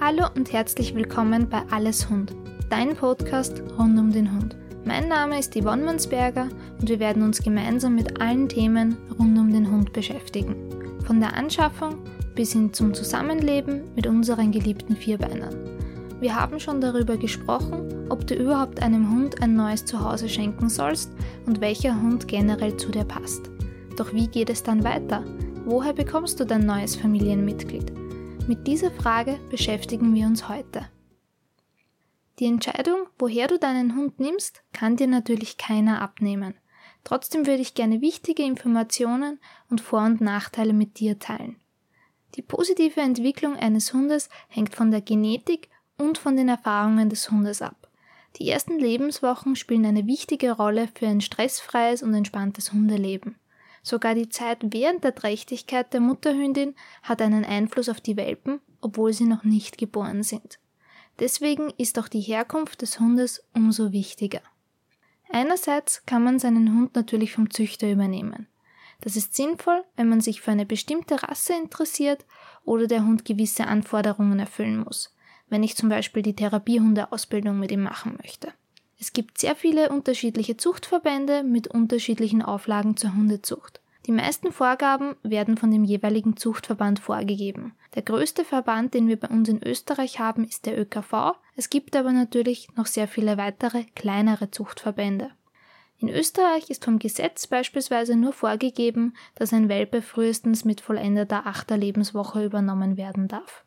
Hallo und herzlich willkommen bei Alles Hund, dein Podcast rund um den Hund. Mein Name ist Yvonne Mansberger und wir werden uns gemeinsam mit allen Themen rund um den Hund beschäftigen. Von der Anschaffung bis hin zum Zusammenleben mit unseren geliebten Vierbeinern. Wir haben schon darüber gesprochen, ob du überhaupt einem Hund ein neues Zuhause schenken sollst und welcher Hund generell zu dir passt. Doch wie geht es dann weiter? Woher bekommst du dein neues Familienmitglied? Mit dieser Frage beschäftigen wir uns heute. Die Entscheidung, woher du deinen Hund nimmst, kann dir natürlich keiner abnehmen. Trotzdem würde ich gerne wichtige Informationen und Vor- und Nachteile mit dir teilen. Die positive Entwicklung eines Hundes hängt von der Genetik und von den Erfahrungen des Hundes ab. Die ersten Lebenswochen spielen eine wichtige Rolle für ein stressfreies und entspanntes Hundeleben. Sogar die Zeit während der Trächtigkeit der Mutterhündin hat einen Einfluss auf die Welpen, obwohl sie noch nicht geboren sind. Deswegen ist auch die Herkunft des Hundes umso wichtiger. Einerseits kann man seinen Hund natürlich vom Züchter übernehmen. Das ist sinnvoll, wenn man sich für eine bestimmte Rasse interessiert oder der Hund gewisse Anforderungen erfüllen muss, wenn ich zum Beispiel die Therapiehundeausbildung mit ihm machen möchte. Es gibt sehr viele unterschiedliche Zuchtverbände mit unterschiedlichen Auflagen zur Hundezucht. Die meisten Vorgaben werden von dem jeweiligen Zuchtverband vorgegeben. Der größte Verband, den wir bei uns in Österreich haben, ist der ÖKV. Es gibt aber natürlich noch sehr viele weitere kleinere Zuchtverbände. In Österreich ist vom Gesetz beispielsweise nur vorgegeben, dass ein Welpe frühestens mit vollendeter achter Lebenswoche übernommen werden darf.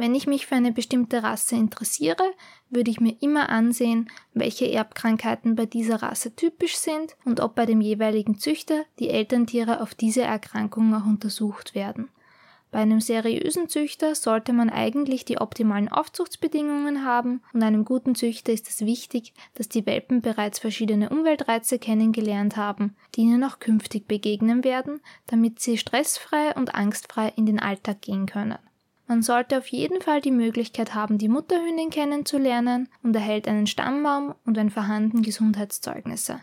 Wenn ich mich für eine bestimmte Rasse interessiere, würde ich mir immer ansehen, welche Erbkrankheiten bei dieser Rasse typisch sind und ob bei dem jeweiligen Züchter die Elterntiere auf diese Erkrankungen auch untersucht werden. Bei einem seriösen Züchter sollte man eigentlich die optimalen Aufzuchtsbedingungen haben und einem guten Züchter ist es wichtig, dass die Welpen bereits verschiedene Umweltreize kennengelernt haben, die ihnen auch künftig begegnen werden, damit sie stressfrei und angstfrei in den Alltag gehen können. Man sollte auf jeden Fall die Möglichkeit haben, die Mutterhündin kennenzulernen und erhält einen Stammbaum und wenn vorhanden Gesundheitszeugnisse.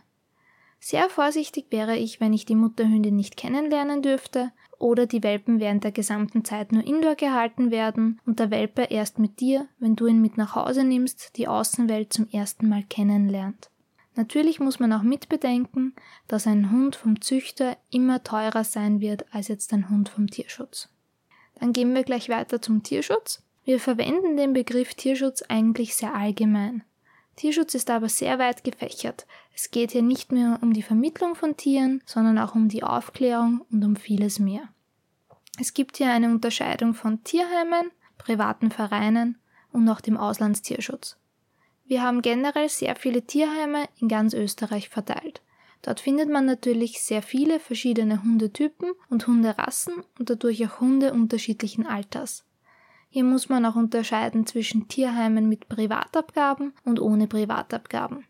Sehr vorsichtig wäre ich, wenn ich die Mutterhündin nicht kennenlernen dürfte oder die Welpen während der gesamten Zeit nur indoor gehalten werden und der Welpe erst mit dir, wenn du ihn mit nach Hause nimmst, die Außenwelt zum ersten Mal kennenlernt. Natürlich muss man auch mitbedenken, dass ein Hund vom Züchter immer teurer sein wird als jetzt ein Hund vom Tierschutz. Dann gehen wir gleich weiter zum Tierschutz. Wir verwenden den Begriff Tierschutz eigentlich sehr allgemein. Tierschutz ist aber sehr weit gefächert. Es geht hier nicht nur um die Vermittlung von Tieren, sondern auch um die Aufklärung und um vieles mehr. Es gibt hier eine Unterscheidung von Tierheimen, privaten Vereinen und auch dem Auslandstierschutz. Wir haben generell sehr viele Tierheime in ganz Österreich verteilt. Dort findet man natürlich sehr viele verschiedene Hundetypen und Hunderassen und dadurch auch Hunde unterschiedlichen Alters. Hier muss man auch unterscheiden zwischen Tierheimen mit Privatabgaben und ohne Privatabgaben.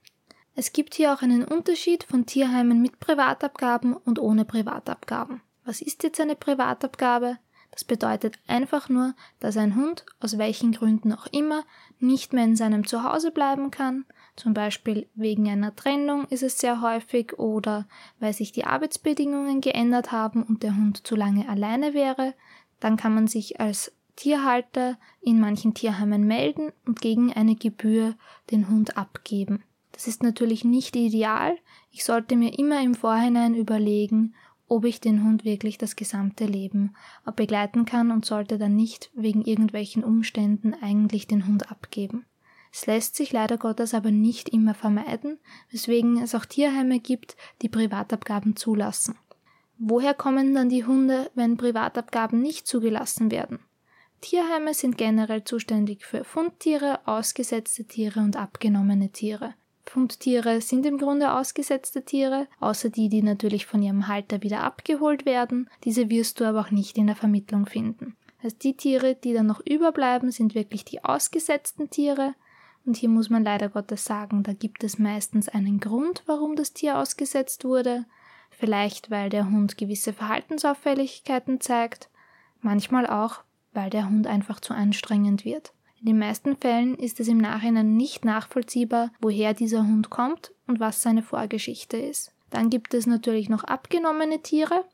Es gibt hier auch einen Unterschied von Tierheimen mit Privatabgaben und ohne Privatabgaben. Was ist jetzt eine Privatabgabe? Das bedeutet einfach nur, dass ein Hund, aus welchen Gründen auch immer, nicht mehr in seinem Zuhause bleiben kann, zum Beispiel wegen einer Trennung ist es sehr häufig oder weil sich die Arbeitsbedingungen geändert haben und der Hund zu lange alleine wäre, dann kann man sich als Tierhalter in manchen Tierheimen melden und gegen eine Gebühr den Hund abgeben. Das ist natürlich nicht ideal. Ich sollte mir immer im Vorhinein überlegen, ob ich den Hund wirklich das gesamte Leben begleiten kann und sollte dann nicht wegen irgendwelchen Umständen eigentlich den Hund abgeben. Es lässt sich leider Gottes aber nicht immer vermeiden, weswegen es auch Tierheime gibt, die Privatabgaben zulassen. Woher kommen dann die Hunde, wenn Privatabgaben nicht zugelassen werden? Tierheime sind generell zuständig für Fundtiere, ausgesetzte Tiere und abgenommene Tiere. Fundtiere sind im Grunde ausgesetzte Tiere, außer die, die natürlich von ihrem Halter wieder abgeholt werden. Diese wirst du aber auch nicht in der Vermittlung finden. Also die Tiere, die dann noch überbleiben, sind wirklich die ausgesetzten Tiere. Und hier muss man leider Gottes sagen, da gibt es meistens einen Grund, warum das Tier ausgesetzt wurde. Vielleicht, weil der Hund gewisse Verhaltensauffälligkeiten zeigt, manchmal auch, weil der Hund einfach zu anstrengend wird. In den meisten Fällen ist es im Nachhinein nicht nachvollziehbar, woher dieser Hund kommt und was seine Vorgeschichte ist. Dann gibt es natürlich noch abgenommene Tiere.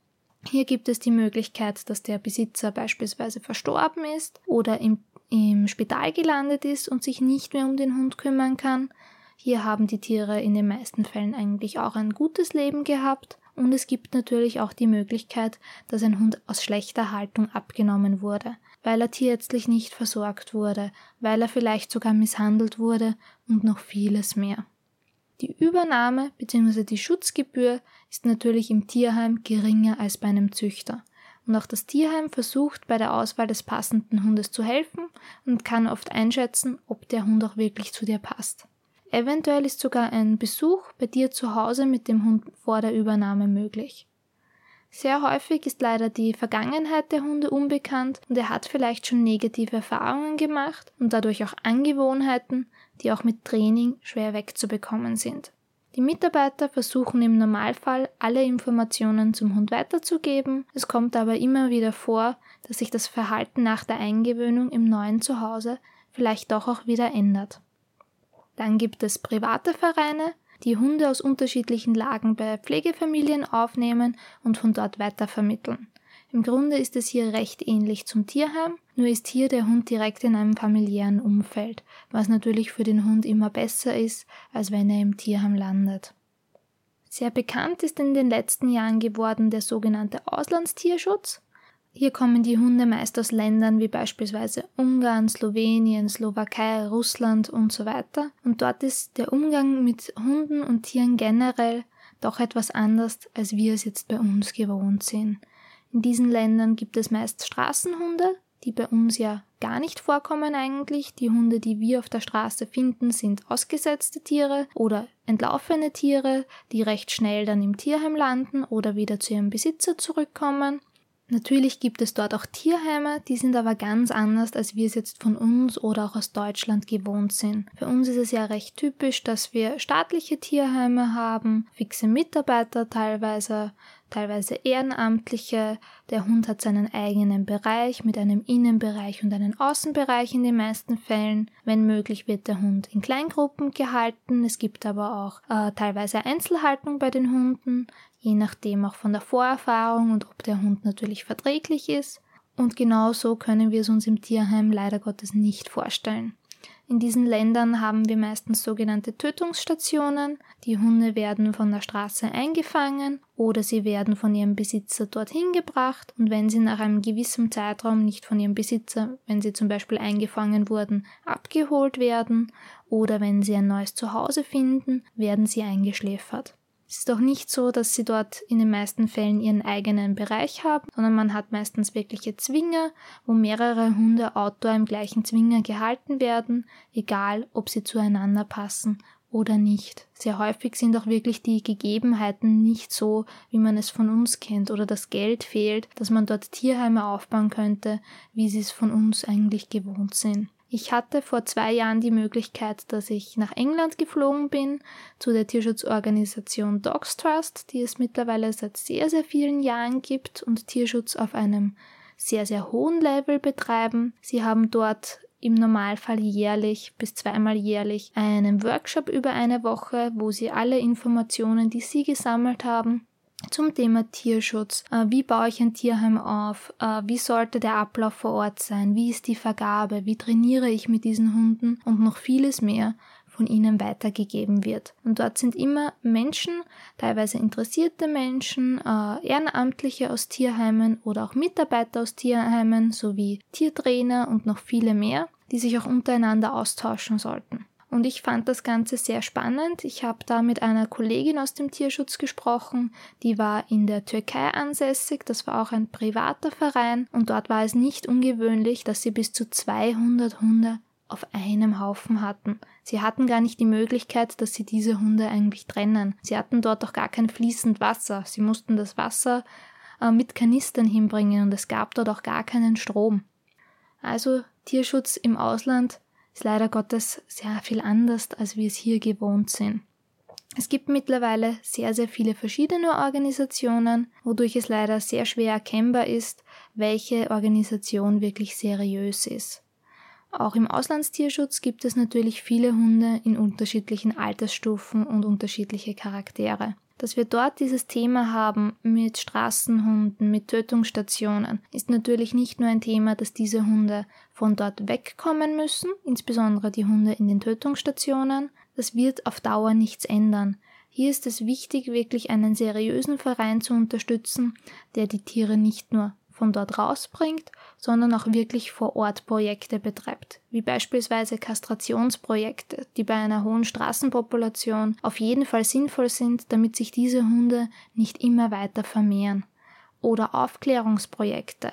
Hier gibt es die Möglichkeit, dass der Besitzer beispielsweise verstorben ist oder im im Spital gelandet ist und sich nicht mehr um den Hund kümmern kann. Hier haben die Tiere in den meisten Fällen eigentlich auch ein gutes Leben gehabt. Und es gibt natürlich auch die Möglichkeit, dass ein Hund aus schlechter Haltung abgenommen wurde, weil er tierärztlich nicht versorgt wurde, weil er vielleicht sogar misshandelt wurde und noch vieles mehr. Die Übernahme bzw. die Schutzgebühr ist natürlich im Tierheim geringer als bei einem Züchter. Und auch das Tierheim versucht bei der Auswahl des passenden Hundes zu helfen und kann oft einschätzen, ob der Hund auch wirklich zu dir passt. Eventuell ist sogar ein Besuch bei dir zu Hause mit dem Hund vor der Übernahme möglich. Sehr häufig ist leider die Vergangenheit der Hunde unbekannt und er hat vielleicht schon negative Erfahrungen gemacht und dadurch auch Angewohnheiten, die auch mit Training schwer wegzubekommen sind. Die Mitarbeiter versuchen im Normalfall alle Informationen zum Hund weiterzugeben, es kommt aber immer wieder vor, dass sich das Verhalten nach der Eingewöhnung im neuen Zuhause vielleicht doch auch wieder ändert. Dann gibt es private Vereine, die Hunde aus unterschiedlichen Lagen bei Pflegefamilien aufnehmen und von dort weitervermitteln. Im Grunde ist es hier recht ähnlich zum Tierheim, nur ist hier der Hund direkt in einem familiären Umfeld, was natürlich für den Hund immer besser ist, als wenn er im Tierheim landet. Sehr bekannt ist in den letzten Jahren geworden der sogenannte Auslandstierschutz. Hier kommen die Hunde meist aus Ländern wie beispielsweise Ungarn, Slowenien, Slowakei, Russland und so weiter. Und dort ist der Umgang mit Hunden und Tieren generell doch etwas anders, als wir es jetzt bei uns gewohnt sind. In diesen Ländern gibt es meist Straßenhunde, die bei uns ja gar nicht vorkommen eigentlich. Die Hunde, die wir auf der Straße finden, sind ausgesetzte Tiere oder entlaufene Tiere, die recht schnell dann im Tierheim landen oder wieder zu ihrem Besitzer zurückkommen. Natürlich gibt es dort auch Tierheime, die sind aber ganz anders, als wir es jetzt von uns oder auch aus Deutschland gewohnt sind. Für uns ist es ja recht typisch, dass wir staatliche Tierheime haben, fixe Mitarbeiter teilweise, teilweise Ehrenamtliche. Der Hund hat seinen eigenen Bereich mit einem Innenbereich und einem Außenbereich in den meisten Fällen. Wenn möglich wird der Hund in Kleingruppen gehalten. Es gibt aber auch äh, teilweise Einzelhaltung bei den Hunden je nachdem auch von der Vorerfahrung und ob der Hund natürlich verträglich ist. Und genau so können wir es uns im Tierheim leider Gottes nicht vorstellen. In diesen Ländern haben wir meistens sogenannte Tötungsstationen. Die Hunde werden von der Straße eingefangen oder sie werden von ihrem Besitzer dorthin gebracht und wenn sie nach einem gewissen Zeitraum nicht von ihrem Besitzer, wenn sie zum Beispiel eingefangen wurden, abgeholt werden oder wenn sie ein neues Zuhause finden, werden sie eingeschläfert. Es ist auch nicht so, dass sie dort in den meisten Fällen ihren eigenen Bereich haben, sondern man hat meistens wirkliche Zwinger, wo mehrere Hunde outdoor im gleichen Zwinger gehalten werden, egal ob sie zueinander passen oder nicht. Sehr häufig sind auch wirklich die Gegebenheiten nicht so, wie man es von uns kennt oder das Geld fehlt, dass man dort Tierheime aufbauen könnte, wie sie es von uns eigentlich gewohnt sind. Ich hatte vor zwei Jahren die Möglichkeit, dass ich nach England geflogen bin zu der Tierschutzorganisation Dogs Trust, die es mittlerweile seit sehr, sehr vielen Jahren gibt und Tierschutz auf einem sehr, sehr hohen Level betreiben. Sie haben dort im Normalfall jährlich bis zweimal jährlich einen Workshop über eine Woche, wo sie alle Informationen, die sie gesammelt haben, zum Thema Tierschutz. Äh, wie baue ich ein Tierheim auf? Äh, wie sollte der Ablauf vor Ort sein? Wie ist die Vergabe? Wie trainiere ich mit diesen Hunden? Und noch vieles mehr von ihnen weitergegeben wird. Und dort sind immer Menschen, teilweise interessierte Menschen, äh, Ehrenamtliche aus Tierheimen oder auch Mitarbeiter aus Tierheimen sowie Tiertrainer und noch viele mehr, die sich auch untereinander austauschen sollten. Und ich fand das Ganze sehr spannend. Ich habe da mit einer Kollegin aus dem Tierschutz gesprochen, die war in der Türkei ansässig. Das war auch ein privater Verein. Und dort war es nicht ungewöhnlich, dass sie bis zu 200 Hunde auf einem Haufen hatten. Sie hatten gar nicht die Möglichkeit, dass sie diese Hunde eigentlich trennen. Sie hatten dort auch gar kein fließend Wasser. Sie mussten das Wasser äh, mit Kanistern hinbringen und es gab dort auch gar keinen Strom. Also Tierschutz im Ausland ist leider Gottes sehr viel anders, als wir es hier gewohnt sind. Es gibt mittlerweile sehr, sehr viele verschiedene Organisationen, wodurch es leider sehr schwer erkennbar ist, welche Organisation wirklich seriös ist. Auch im Auslandstierschutz gibt es natürlich viele Hunde in unterschiedlichen Altersstufen und unterschiedliche Charaktere. Dass wir dort dieses Thema haben mit Straßenhunden, mit Tötungsstationen, ist natürlich nicht nur ein Thema, dass diese Hunde von dort wegkommen müssen, insbesondere die Hunde in den Tötungsstationen. Das wird auf Dauer nichts ändern. Hier ist es wichtig, wirklich einen seriösen Verein zu unterstützen, der die Tiere nicht nur von dort rausbringt, sondern auch wirklich vor Ort Projekte betreibt, wie beispielsweise Kastrationsprojekte, die bei einer hohen Straßenpopulation auf jeden Fall sinnvoll sind, damit sich diese Hunde nicht immer weiter vermehren. Oder Aufklärungsprojekte,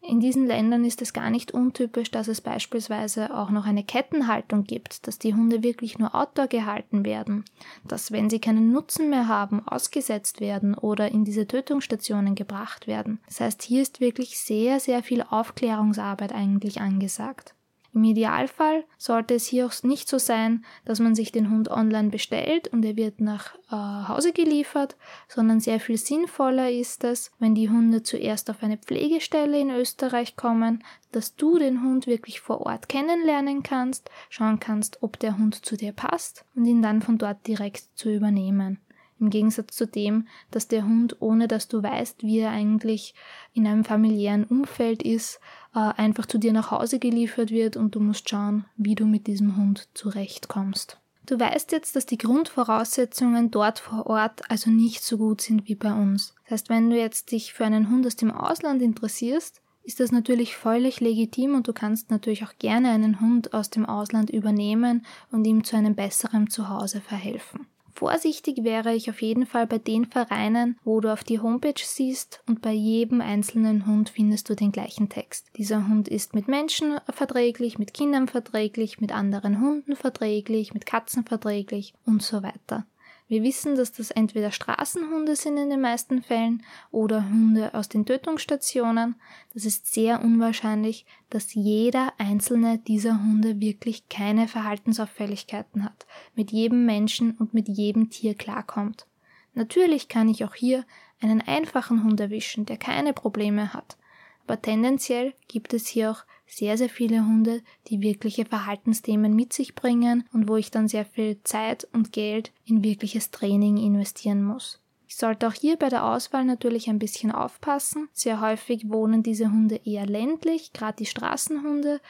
in diesen Ländern ist es gar nicht untypisch, dass es beispielsweise auch noch eine Kettenhaltung gibt, dass die Hunde wirklich nur outdoor gehalten werden, dass wenn sie keinen Nutzen mehr haben, ausgesetzt werden oder in diese Tötungsstationen gebracht werden. Das heißt, hier ist wirklich sehr, sehr viel Aufklärungsarbeit eigentlich angesagt. Im Idealfall sollte es hier auch nicht so sein, dass man sich den Hund online bestellt und er wird nach äh, Hause geliefert, sondern sehr viel sinnvoller ist es, wenn die Hunde zuerst auf eine Pflegestelle in Österreich kommen, dass du den Hund wirklich vor Ort kennenlernen kannst, schauen kannst, ob der Hund zu dir passt und ihn dann von dort direkt zu übernehmen. Im Gegensatz zu dem, dass der Hund, ohne dass du weißt, wie er eigentlich in einem familiären Umfeld ist, einfach zu dir nach Hause geliefert wird und du musst schauen, wie du mit diesem Hund zurechtkommst. Du weißt jetzt, dass die Grundvoraussetzungen dort vor Ort also nicht so gut sind wie bei uns. Das heißt, wenn du jetzt dich für einen Hund aus dem Ausland interessierst, ist das natürlich völlig legitim und du kannst natürlich auch gerne einen Hund aus dem Ausland übernehmen und ihm zu einem besseren Zuhause verhelfen. Vorsichtig wäre ich auf jeden Fall bei den Vereinen, wo du auf die Homepage siehst und bei jedem einzelnen Hund findest du den gleichen Text. Dieser Hund ist mit Menschen verträglich, mit Kindern verträglich, mit anderen Hunden verträglich, mit Katzen verträglich und so weiter. Wir wissen, dass das entweder Straßenhunde sind in den meisten Fällen oder Hunde aus den Tötungsstationen. Das ist sehr unwahrscheinlich, dass jeder einzelne dieser Hunde wirklich keine Verhaltensauffälligkeiten hat, mit jedem Menschen und mit jedem Tier klarkommt. Natürlich kann ich auch hier einen einfachen Hund erwischen, der keine Probleme hat. Aber tendenziell gibt es hier auch sehr, sehr viele Hunde, die wirkliche Verhaltensthemen mit sich bringen und wo ich dann sehr viel Zeit und Geld in wirkliches Training investieren muss. Ich sollte auch hier bei der Auswahl natürlich ein bisschen aufpassen. Sehr häufig wohnen diese Hunde eher ländlich, gerade die Straßenhunde,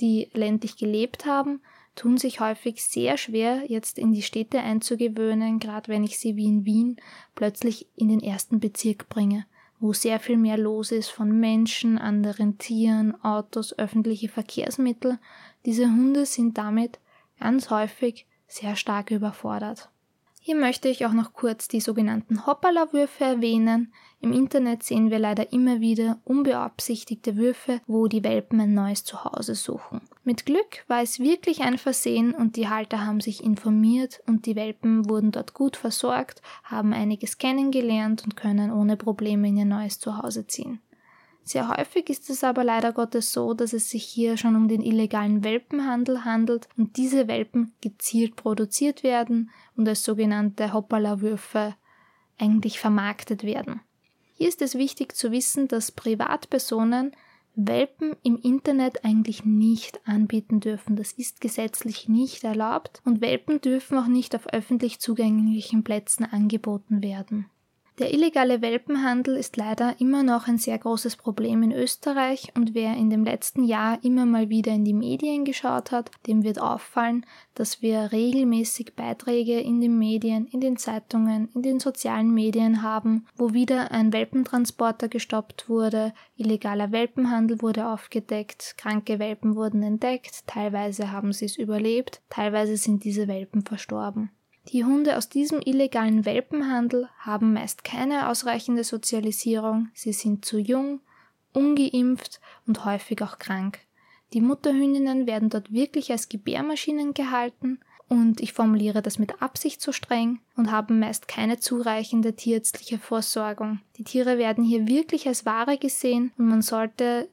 die ländlich gelebt haben, tun sich häufig sehr schwer, jetzt in die Städte einzugewöhnen, gerade wenn ich sie wie in Wien plötzlich in den ersten Bezirk bringe wo sehr viel mehr los ist von Menschen, anderen Tieren, Autos, öffentliche Verkehrsmittel. Diese Hunde sind damit ganz häufig sehr stark überfordert. Hier möchte ich auch noch kurz die sogenannten Hoppala-Würfe erwähnen. Im Internet sehen wir leider immer wieder unbeabsichtigte Würfe, wo die Welpen ein neues Zuhause suchen. Mit Glück war es wirklich ein Versehen und die Halter haben sich informiert und die Welpen wurden dort gut versorgt, haben einiges kennengelernt und können ohne Probleme in ihr neues Zuhause ziehen. Sehr häufig ist es aber leider Gottes so, dass es sich hier schon um den illegalen Welpenhandel handelt und diese Welpen gezielt produziert werden und als sogenannte Hoppala-Würfe eigentlich vermarktet werden. Hier ist es wichtig zu wissen, dass Privatpersonen Welpen im Internet eigentlich nicht anbieten dürfen. Das ist gesetzlich nicht erlaubt und Welpen dürfen auch nicht auf öffentlich zugänglichen Plätzen angeboten werden. Der illegale Welpenhandel ist leider immer noch ein sehr großes Problem in Österreich und wer in dem letzten Jahr immer mal wieder in die Medien geschaut hat, dem wird auffallen, dass wir regelmäßig Beiträge in den Medien, in den Zeitungen, in den sozialen Medien haben, wo wieder ein Welpentransporter gestoppt wurde, illegaler Welpenhandel wurde aufgedeckt, kranke Welpen wurden entdeckt, teilweise haben sie es überlebt, teilweise sind diese Welpen verstorben. Die Hunde aus diesem illegalen Welpenhandel haben meist keine ausreichende Sozialisierung, sie sind zu jung, ungeimpft und häufig auch krank. Die Mutterhündinnen werden dort wirklich als Gebärmaschinen gehalten und ich formuliere das mit Absicht so streng und haben meist keine zureichende tierärztliche Vorsorgung. Die Tiere werden hier wirklich als Ware gesehen und man sollte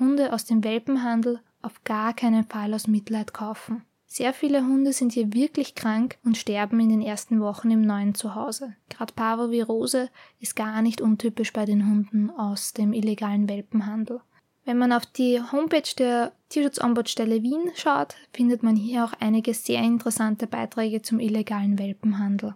Hunde aus dem Welpenhandel auf gar keinen Fall aus Mitleid kaufen. Sehr viele Hunde sind hier wirklich krank und sterben in den ersten Wochen im neuen Zuhause. Gerade Parvovirose ist gar nicht untypisch bei den Hunden aus dem illegalen Welpenhandel. Wenn man auf die Homepage der Tierschutzombudsstelle Wien schaut, findet man hier auch einige sehr interessante Beiträge zum illegalen Welpenhandel.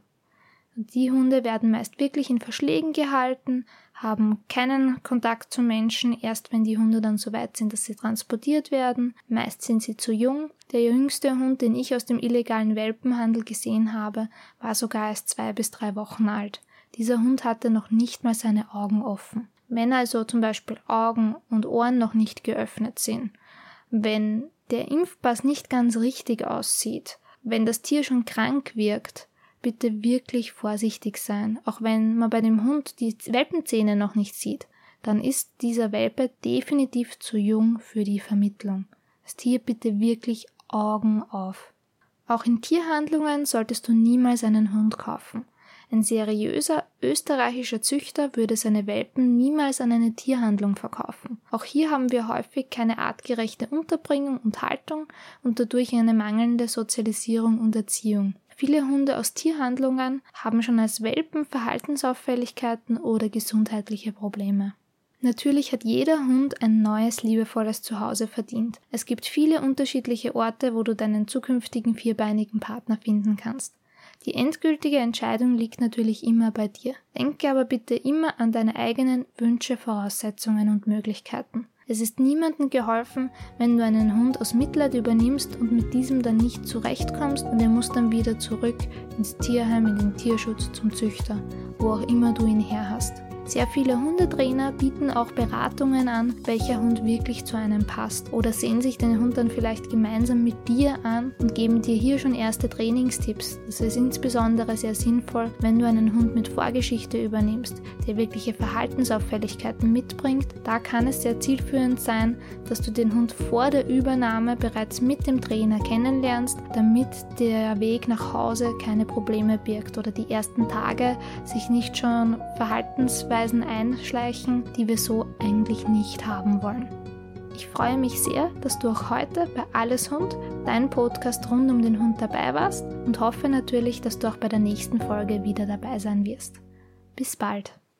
Die Hunde werden meist wirklich in Verschlägen gehalten, haben keinen Kontakt zu Menschen, erst wenn die Hunde dann so weit sind, dass sie transportiert werden. Meist sind sie zu jung. Der jüngste Hund, den ich aus dem illegalen Welpenhandel gesehen habe, war sogar erst zwei bis drei Wochen alt. Dieser Hund hatte noch nicht mal seine Augen offen. Wenn also zum Beispiel Augen und Ohren noch nicht geöffnet sind, wenn der Impfpass nicht ganz richtig aussieht, wenn das Tier schon krank wirkt, bitte wirklich vorsichtig sein. Auch wenn man bei dem Hund die Welpenzähne noch nicht sieht, dann ist dieser Welpe definitiv zu jung für die Vermittlung. Das Tier bitte wirklich Augen auf. Auch in Tierhandlungen solltest du niemals einen Hund kaufen. Ein seriöser österreichischer Züchter würde seine Welpen niemals an eine Tierhandlung verkaufen. Auch hier haben wir häufig keine artgerechte Unterbringung und Haltung und dadurch eine mangelnde Sozialisierung und Erziehung. Viele Hunde aus Tierhandlungen haben schon als Welpen Verhaltensauffälligkeiten oder gesundheitliche Probleme. Natürlich hat jeder Hund ein neues, liebevolles Zuhause verdient. Es gibt viele unterschiedliche Orte, wo du deinen zukünftigen vierbeinigen Partner finden kannst. Die endgültige Entscheidung liegt natürlich immer bei dir. Denke aber bitte immer an deine eigenen Wünsche, Voraussetzungen und Möglichkeiten. Es ist niemandem geholfen, wenn du einen Hund aus Mitleid übernimmst und mit diesem dann nicht zurechtkommst und er muss dann wieder zurück ins Tierheim, in den Tierschutz zum Züchter, wo auch immer du ihn her hast. Sehr viele Hundetrainer bieten auch Beratungen an, welcher Hund wirklich zu einem passt oder sehen sich den Hund dann vielleicht gemeinsam mit dir an und geben dir hier schon erste Trainingstipps. Das ist insbesondere sehr sinnvoll, wenn du einen Hund mit Vorgeschichte übernimmst, der wirkliche Verhaltensauffälligkeiten mitbringt. Da kann es sehr zielführend sein, dass du den Hund vor der Übernahme bereits mit dem Trainer kennenlernst, damit der Weg nach Hause keine Probleme birgt oder die ersten Tage sich nicht schon verhaltensweise Verhaltensweisen einschleichen, die wir so eigentlich nicht haben wollen. Ich freue mich sehr, dass du auch heute bei Alles Hund, dein Podcast rund um den Hund dabei warst und hoffe natürlich, dass du auch bei der nächsten Folge wieder dabei sein wirst. Bis bald.